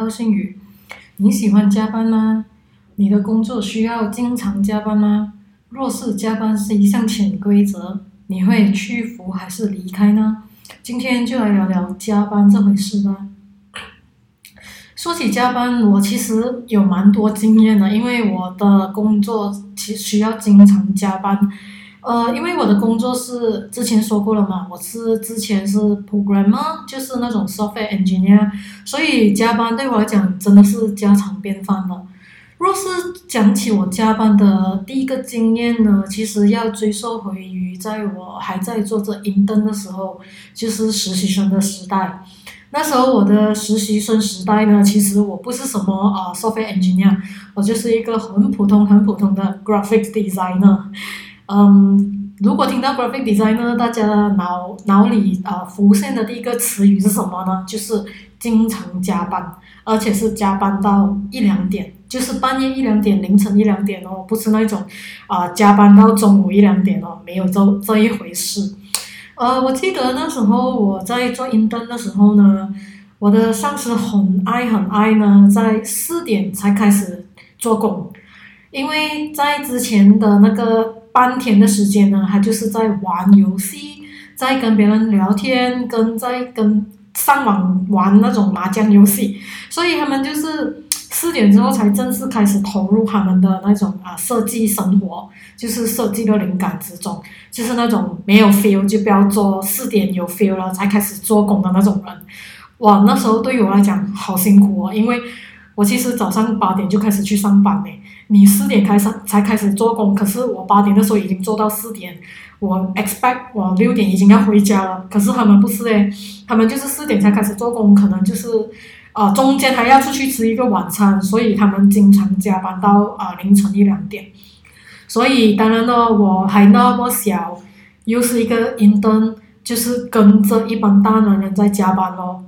高兴语。你喜欢加班吗？你的工作需要经常加班吗？若是加班是一项潜规则，你会屈服还是离开呢？今天就来聊聊加班这回事吧。说起加班，我其实有蛮多经验的，因为我的工作其实需要经常加班。呃，因为我的工作是之前说过了嘛，我是之前是 programmer，就是那种 software engineer，所以加班对我来讲真的是家常便饭了。若是讲起我加班的第一个经验呢，其实要追溯回于在我还在做着 intern 的时候，就是实习生的时代。那时候我的实习生时代呢，其实我不是什么啊 software engineer，我就是一个很普通很普通的 graphic designer。嗯，如果听到 graphic designer，大家脑脑里啊浮现的第一个词语是什么呢？就是经常加班，而且是加班到一两点，就是半夜一两点、凌晨一两点哦，不是那种啊加班到中午一两点哦，没有这这一回事。呃，我记得那时候我在做印灯的时候呢，我的上司很爱很爱呢，在四点才开始做工，因为在之前的那个。半天的时间呢，他就是在玩游戏，在跟别人聊天，跟在跟上网玩那种麻将游戏，所以他们就是四点之后才正式开始投入他们的那种啊设计生活，就是设计的灵感之中，就是那种没有 feel 就不要做，四点有 feel 了才开始做工的那种人。哇，那时候对于我来讲好辛苦哦，因为我其实早上八点就开始去上班嘞。你四点开始才开始做工，可是我八点的时候已经做到四点，我 expect 我六点已经要回家了，可是他们不是诶，他们就是四点才开始做工，可能就是，啊中间还要出去吃一个晚餐，所以他们经常加班到啊凌晨一两点，所以当然呢我还那么小，又是一个 intern，就是跟着一帮大男人在加班咯，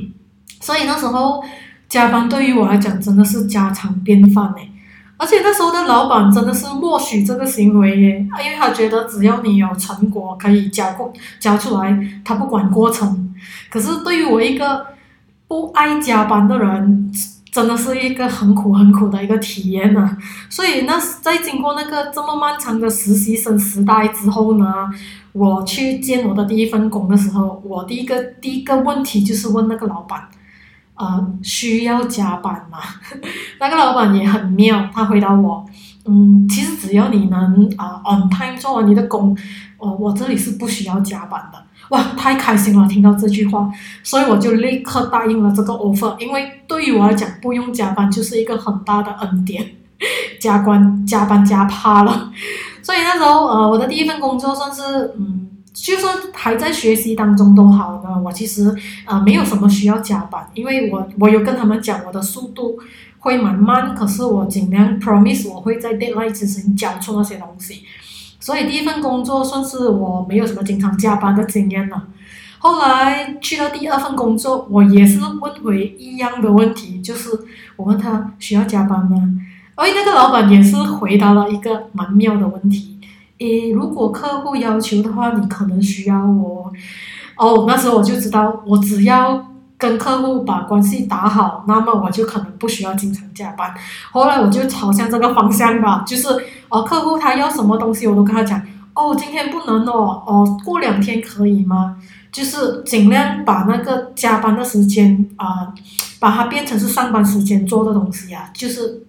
所以那时候加班对于我来讲真的是家常便饭诶。而且那时候的老板真的是默许这个行为耶，因为他觉得只要你有成果可以交过交出来，他不管过程。可是对于我一个不爱加班的人，真的是一个很苦很苦的一个体验呢。所以那在经过那个这么漫长的实习生时代之后呢，我去见我的第一份工的时候，我第一个第一个问题就是问那个老板。呃，需要加班吗？那个老板也很妙，他回答我，嗯，其实只要你能啊 on time 做完你的工，哦，我这里是不需要加班的。哇，太开心了，听到这句话，所以我就立刻答应了这个 offer，因为对于我来讲，不用加班就是一个很大的恩典，加班加班加怕了。所以那时候，呃，我的第一份工作算是，嗯。就算还在学习当中都好呢，我其实呃没有什么需要加班，因为我我有跟他们讲我的速度会蛮慢，可是我尽量 promise 我会在 deadline 之前交出那些东西，所以第一份工作算是我没有什么经常加班的经验了。后来去了第二份工作，我也是问回一样的问题，就是我问他需要加班吗？而那个老板也是回答了一个蛮妙的问题。诶，如果客户要求的话，你可能需要我。哦，那时候我就知道，我只要跟客户把关系打好，那么我就可能不需要经常加班。后来我就朝向这个方向吧，就是哦，客户他要什么东西，我都跟他讲。哦，今天不能哦，哦，过两天可以吗？就是尽量把那个加班的时间啊，把它变成是上班时间做的东西啊，就是，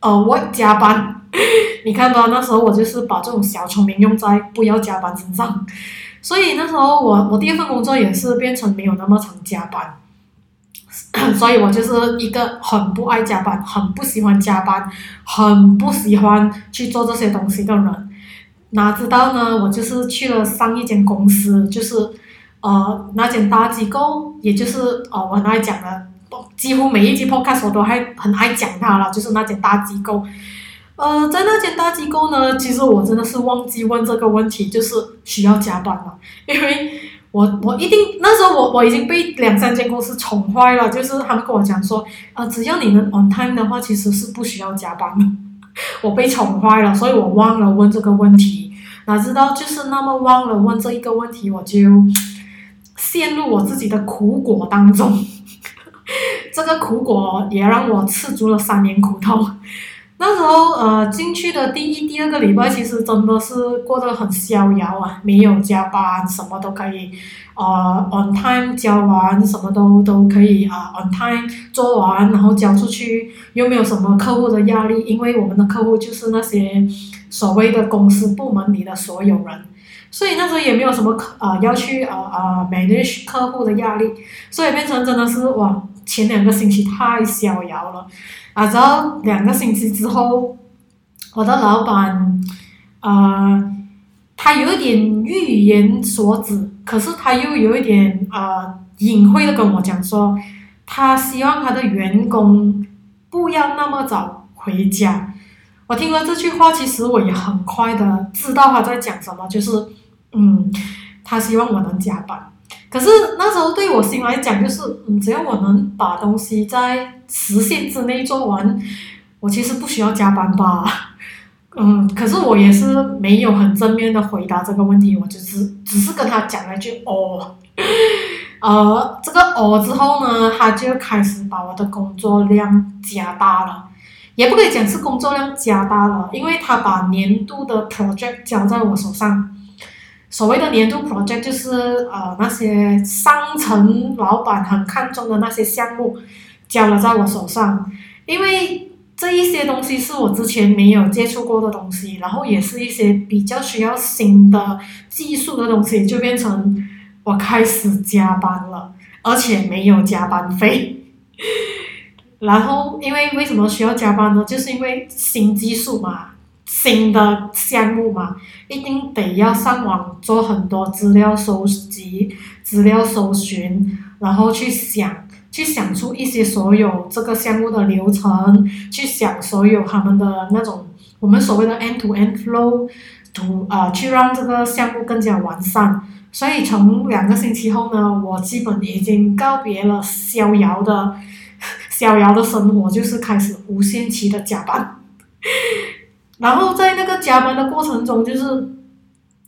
呃，我加班。你看吧，那时候我就是把这种小聪明用在不要加班身上，所以那时候我我第二份工作也是变成没有那么常加班，所以我就是一个很不爱加班、很不喜欢加班、很不喜欢去做这些东西的人。哪知道呢？我就是去了上一间公司，就是呃那间大机构，也就是呃我很爱讲的，几乎每一集 podcast 我都还很爱讲它了，就是那间大机构。呃，在那间大机构呢，其实我真的是忘记问这个问题，就是需要加班嘛？因为我我一定那时候我我已经被两三间公司宠坏了，就是他们跟我讲说，呃，只要你能 on time 的话，其实是不需要加班的。我被宠坏了，所以我忘了问这个问题。哪知道就是那么忘了问这一个问题，我就陷入我自己的苦果当中。这个苦果也让我吃足了三年苦头。那时候呃进去的第一、第二个礼拜，其实真的是过得很逍遥啊，没有加班，什么都可以，呃 on time 交完，什么都都可以啊 on time 做完，然后交出去，又没有什么客户的压力，因为我们的客户就是那些所谓的公司部门里的所有人，所以那时候也没有什么客啊要去啊啊 manage 客户的压力，所以变成真的是哇，前两个星期太逍遥了。啊，然后两个星期之后，我的老板，呃，他有一点欲言所止，可是他又有一点呃隐晦的跟我讲说，他希望他的员工不要那么早回家。我听了这句话，其实我也很快的知道他在讲什么，就是嗯，他希望我能加班。可是那时候对我心来讲，就是嗯，只要我能把东西在时限之内做完，我其实不需要加班吧。嗯，可是我也是没有很正面的回答这个问题，我就是只是跟他讲了一句哦，呃，这个哦之后呢，他就开始把我的工作量加大了，也不可以讲是工作量加大了，因为他把年度的 project 交在我手上。所谓的年度 project 就是呃那些商城老板很看重的那些项目，交了在我手上，因为这一些东西是我之前没有接触过的东西，然后也是一些比较需要新的技术的东西，就变成我开始加班了，而且没有加班费。然后因为为什么需要加班呢？就是因为新技术嘛。新的项目嘛，一定得要上网做很多资料收集、资料搜寻，然后去想，去想出一些所有这个项目的流程，去想所有他们的那种我们所谓的 end to end flow，图啊，去让这个项目更加完善。所以从两个星期后呢，我基本已经告别了逍遥的 逍遥的生活，就是开始无限期的加班。然后在那个加班的过程中，就是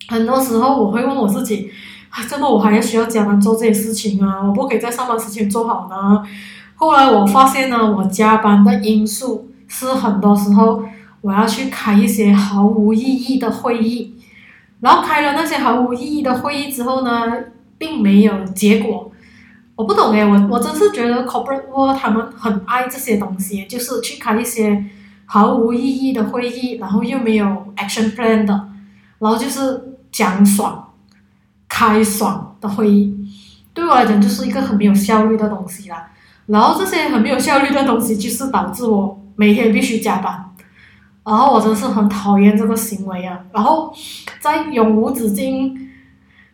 很多时候我会问我自己：，啊，怎么我还要需要加班做这些事情啊？我不可以在上班时间做好呢？后来我发现呢，我加班的因素是很多时候我要去开一些毫无意义的会议，然后开了那些毫无意义的会议之后呢，并没有结果。我不懂诶，我我真是觉得 corporate world 他们很爱这些东西，就是去开一些。毫无意义的会议，然后又没有 action plan 的，然后就是讲爽、开爽的会议，对我来讲就是一个很没有效率的东西啦。然后这些很没有效率的东西，就是导致我每天必须加班，然后我真是很讨厌这个行为啊。然后在永无止境、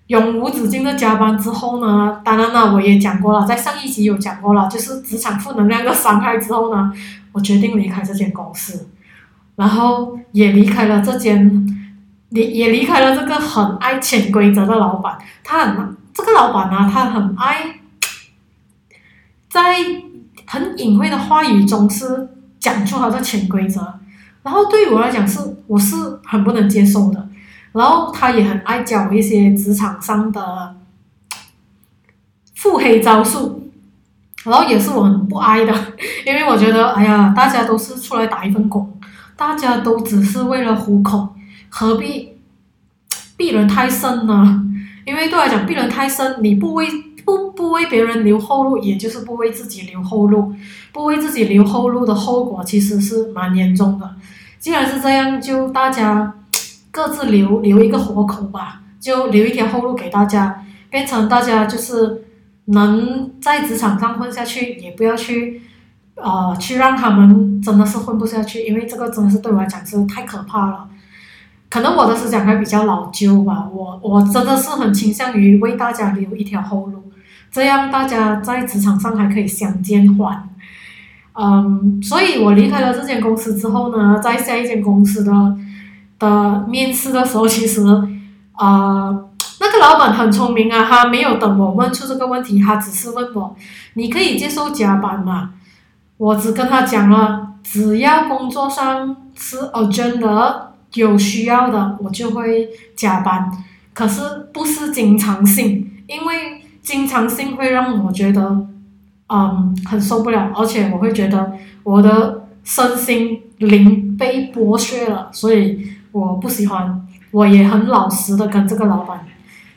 永无止境的加班之后呢，当然了，我也讲过了，在上一集有讲过了，就是职场负能量的伤害之后呢。我决定离开这间公司，然后也离开了这间，也也离开了这个很爱潜规则的老板。他很这个老板呢，他很爱在很隐晦的话语中是讲出他的潜规则，然后对于我来讲是我是很不能接受的。然后他也很爱教一些职场上的腹黑招数。然后也是我很不爱的，因为我觉得，哎呀，大家都是出来打一份工，大家都只是为了糊口，何必避人太深呢？因为对来讲，避人太深，你不为不不为别人留后路，也就是不为自己留后路，不为自己留后路的后果其实是蛮严重的。既然是这样，就大家各自留留一个活口吧，就留一条后路给大家，变成大家就是。能在职场上混下去，也不要去，呃，去让他们真的是混不下去，因为这个真的是对我来讲是太可怕了。可能我的思想还比较老旧吧，我我真的是很倾向于为大家留一条后路，这样大家在职场上还可以相见欢。嗯，所以我离开了这间公司之后呢，在下一间公司的的面试的时候，其实，呃。那个老板很聪明啊，他没有等我问出这个问题，他只是问我：“你可以接受加班吗？”我只跟他讲了，只要工作上是 urgent 的、有需要的，我就会加班。可是不是经常性，因为经常性会让我觉得嗯，很受不了，而且我会觉得我的身心灵被剥削了，所以我不喜欢。我也很老实的跟这个老板，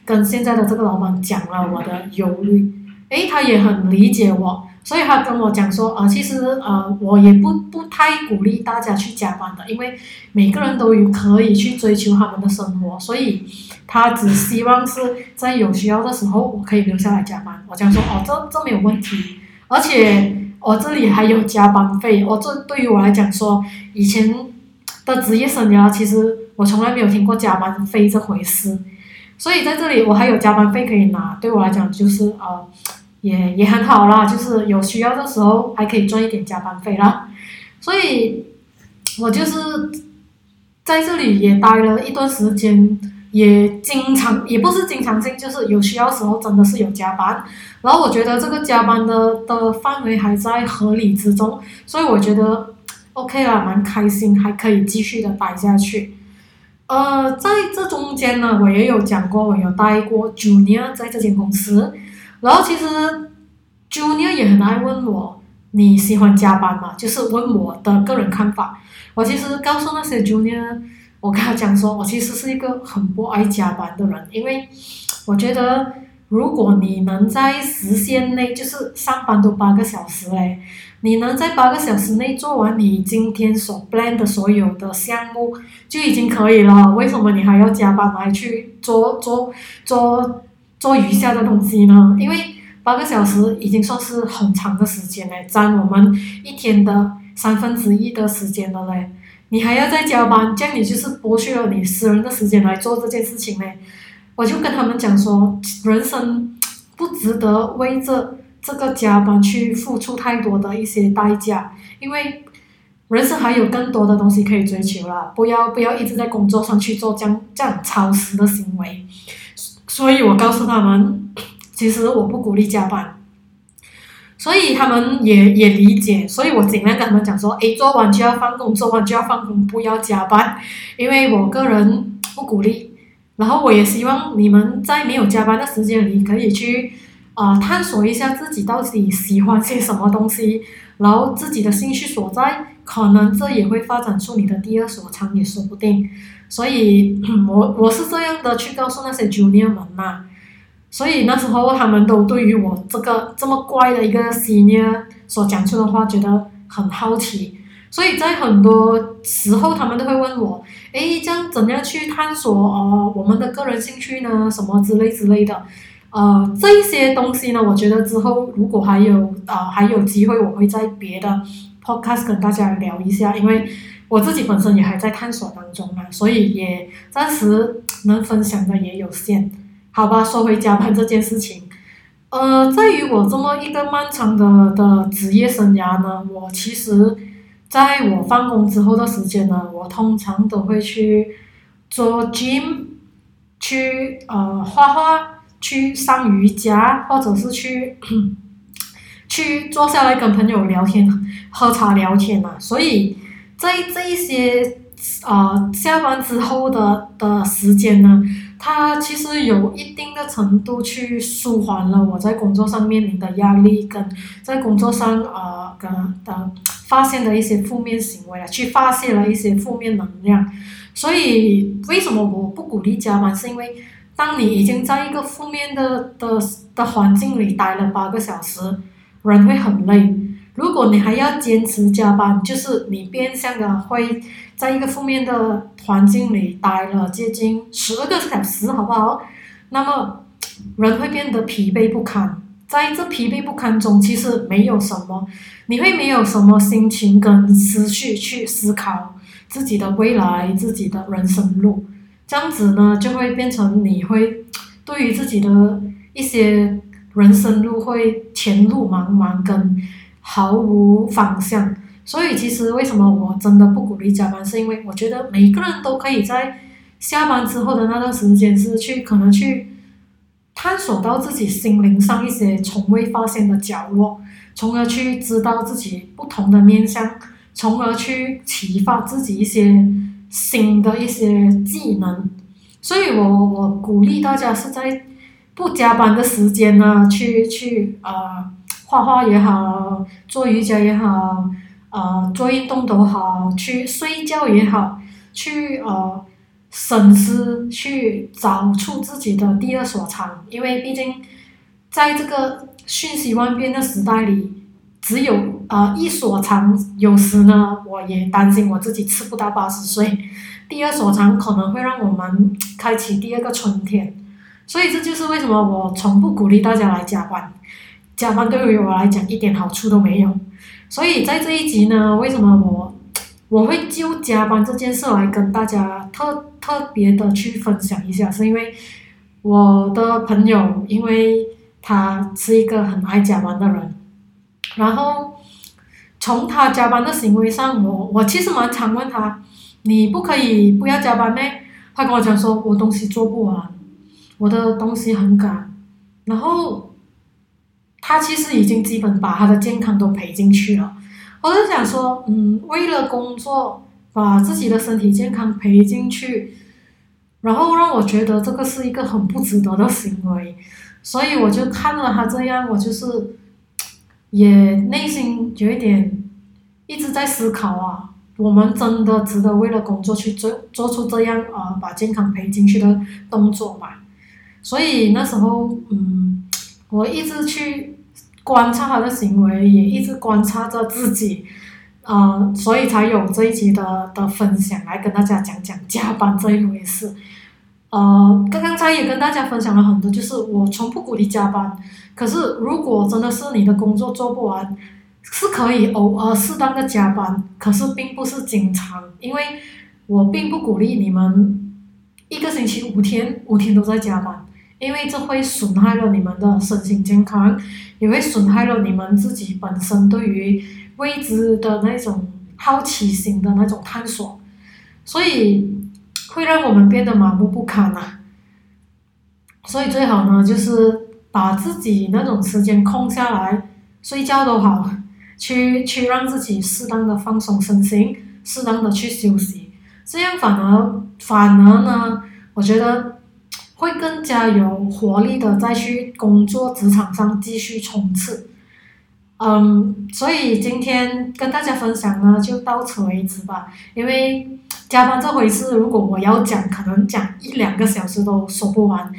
跟现在的这个老板讲了我的忧虑，诶，他也很理解我。所以他跟我讲说，啊，其实呃，我也不不太鼓励大家去加班的，因为每个人都有可以去追求他们的生活，所以他只希望是在有需要的时候，我可以留下来加班。我讲说，哦，这这没有问题，而且我这里还有加班费。我这对于我来讲说，以前的职业生涯，其实我从来没有听过加班费这回事，所以在这里我还有加班费可以拿，对我来讲就是呃。也也很好啦，就是有需要的时候还可以赚一点加班费啦，所以，我就是在这里也待了一段时间，也经常也不是经常性，就是有需要时候真的是有加班，然后我觉得这个加班的的范围还在合理之中，所以我觉得 OK 啦，蛮开心，还可以继续的待下去。呃，在这中间呢，我也有讲过，我有待过 Junior 在这间公司。然后其实，Junior 也很爱问我你喜欢加班吗？就是问我的个人看法。我其实告诉那些 Junior，我跟他讲说，我其实是一个很不爱加班的人，因为我觉得如果你能在时限内，就是上班都八个小时嘞，你能在八个小时内做完你今天所 plan 的所有的项目就已经可以了。为什么你还要加班来去做做做？做余下的东西呢？因为八个小时已经算是很长的时间嘞，占我们一天的三分之一的时间了嘞。你还要再加班，这样你就是剥削了你私人的时间来做这件事情嘞。我就跟他们讲说，人生不值得为这这个加班去付出太多的一些代价，因为人生还有更多的东西可以追求啦。不要不要一直在工作上去做这样这样超时的行为。所以我告诉他们，其实我不鼓励加班，所以他们也也理解，所以我尽量跟他们讲说，哎，做完就要放工，做完就要放工，不要加班，因为我个人不鼓励。然后我也希望你们在没有加班的时间里，可以去啊探索一下自己到底喜欢些什么东西，然后自己的兴趣所在，可能这也会发展出你的第二所长，也说不定。所以，我我是这样的去告诉那些 junior 们嘛，所以那时候他们都对于我这个这么怪的一个 senior 所讲出的话觉得很好奇，所以在很多时候他们都会问我，诶，这样怎样去探索呃我们的个人兴趣呢？什么之类之类的，呃，这些东西呢，我觉得之后如果还有呃还有机会，我会在别的 podcast 跟大家聊一下，因为。我自己本身也还在探索当中嘛，所以也暂时能分享的也有限，好吧。说回加班这件事情，呃，在于我这么一个漫长的的职业生涯呢，我其实在我放工之后的时间呢，我通常都会去做 gym，去呃画画，去上瑜伽，或者是去 去坐下来跟朋友聊天、喝茶聊天嘛，所以。在这一些呃下班之后的的时间呢，它其实有一定的程度去舒缓了我在工作上面临的压力，跟在工作上呃跟的发现的一些负面行为啊，去发泄了一些负面能量。所以为什么我不鼓励加班？是因为当你已经在一个负面的的的环境里待了八个小时，人会很累。如果你还要坚持加班，就是你变相的会在一个负面的环境里待了接近十二个小时，好不好？那么人会变得疲惫不堪，在这疲惫不堪中，其实没有什么，你会没有什么心情跟思绪去思考自己的未来、自己的人生路，这样子呢，就会变成你会对于自己的一些人生路会前路茫茫跟。毫无方向，所以其实为什么我真的不鼓励加班，是因为我觉得每个人都可以在下班之后的那段时间是去可能去探索到自己心灵上一些从未发现的角落，从而去知道自己不同的面相，从而去启发自己一些新的一些技能。所以我我鼓励大家是在不加班的时间呢，去去啊。画画也好，做瑜伽也好，呃，做运动都好，去睡觉也好，去呃，省思，去找出自己的第二所长，因为毕竟，在这个瞬息万变的时代里，只有啊一所长，有时呢，我也担心我自己吃不到八十岁，第二所长可能会让我们开启第二个春天，所以这就是为什么我从不鼓励大家来加班。加班对于我来讲一点好处都没有，所以在这一集呢，为什么我我会就加班这件事来跟大家特特别的去分享一下，是因为我的朋友，因为他是一个很爱加班的人，然后从他加班的行为上，我我其实蛮常问他，你不可以不要加班呢？他跟我讲说，我东西做不完，我的东西很赶，然后。他其实已经基本把他的健康都赔进去了，我就想说，嗯，为了工作把自己的身体健康赔进去，然后让我觉得这个是一个很不值得的行为，所以我就看了他这样，我就是也内心有一点一直在思考啊，我们真的值得为了工作去做做出这样啊把健康赔进去的动作吗？所以那时候，嗯，我一直去。观察他的行为，也一直观察着自己，呃，所以才有这一集的的分享来跟大家讲讲加班这一回事。呃，刚刚才也跟大家分享了很多，就是我从不鼓励加班，可是如果真的是你的工作做不完，是可以偶尔适当的加班，可是并不是经常，因为我并不鼓励你们一个星期五天五天都在加班。因为这会损害了你们的身心健康，也会损害了你们自己本身对于未知的那种好奇心的那种探索，所以会让我们变得麻木不堪啊。所以最好呢，就是把自己那种时间空下来，睡觉都好，去去让自己适当的放松身心，适当的去休息，这样反而反而呢，我觉得。会更加有活力的再去工作职场上继续冲刺，嗯，所以今天跟大家分享呢就到此为止吧。因为加班这回事，如果我要讲，可能讲一两个小时都说不完。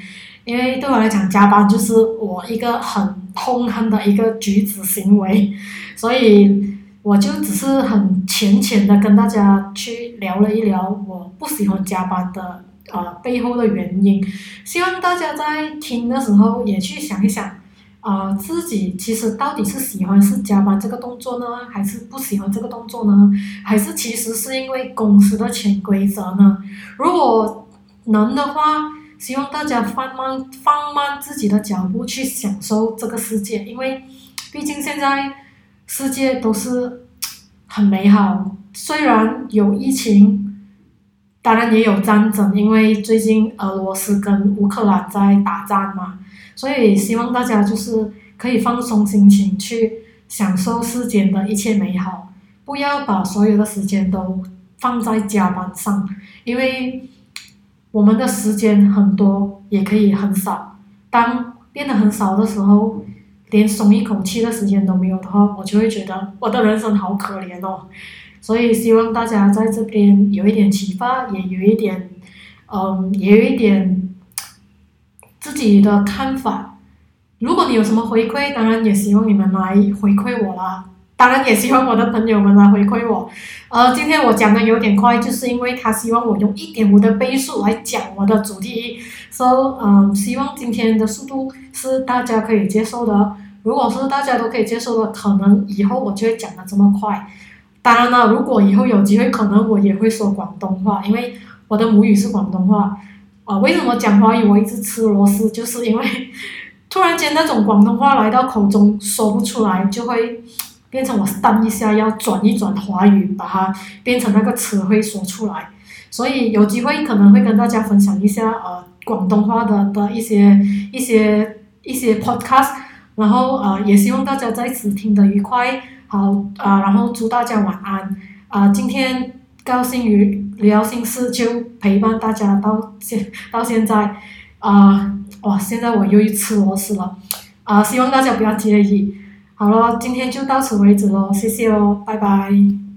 因为对我来讲，加班就是我一个很痛恨的一个举止行为，所以我就只是很浅浅的跟大家去聊了一聊我不喜欢加班的。呃，背后的原因，希望大家在听的时候也去想一想，啊，自己其实到底是喜欢是加班这个动作呢，还是不喜欢这个动作呢？还是其实是因为公司的潜规则呢？如果能的话，希望大家放慢放慢自己的脚步去享受这个世界，因为毕竟现在世界都是很美好，虽然有疫情。当然也有战争，因为最近俄罗斯跟乌克兰在打仗嘛，所以希望大家就是可以放松心情，去享受世间的一切美好，不要把所有的时间都放在加班上，因为我们的时间很多，也可以很少。当变得很少的时候，连松一口气的时间都没有的话，我就会觉得我的人生好可怜哦。所以希望大家在这边有一点启发，也有一点，嗯，也有一点自己的看法。如果你有什么回馈，当然也希望你们来回馈我啦。当然也希望我的朋友们来回馈我。呃，今天我讲的有点快，就是因为他希望我用一点五的倍速来讲我的主题。So，嗯，希望今天的速度是大家可以接受的。如果是大家都可以接受的，可能以后我就会讲的这么快。当然了，如果以后有机会，可能我也会说广东话，因为我的母语是广东话。啊，为什么讲华语我一直吃螺丝？就是因为突然间那种广东话来到口中说不出来，就会变成我当一下要转一转华语，把它变成那个词汇说出来。所以有机会可能会跟大家分享一下呃广东话的的一些一些一些 podcast，然后呃也希望大家在此听得愉快。好啊，然后祝大家晚安啊！今天高兴于聊心事，就陪伴大家到现到现在啊！哇，现在我又一吃螺丝了啊！希望大家不要介意好了，今天就到此为止喽，谢谢哦，拜拜。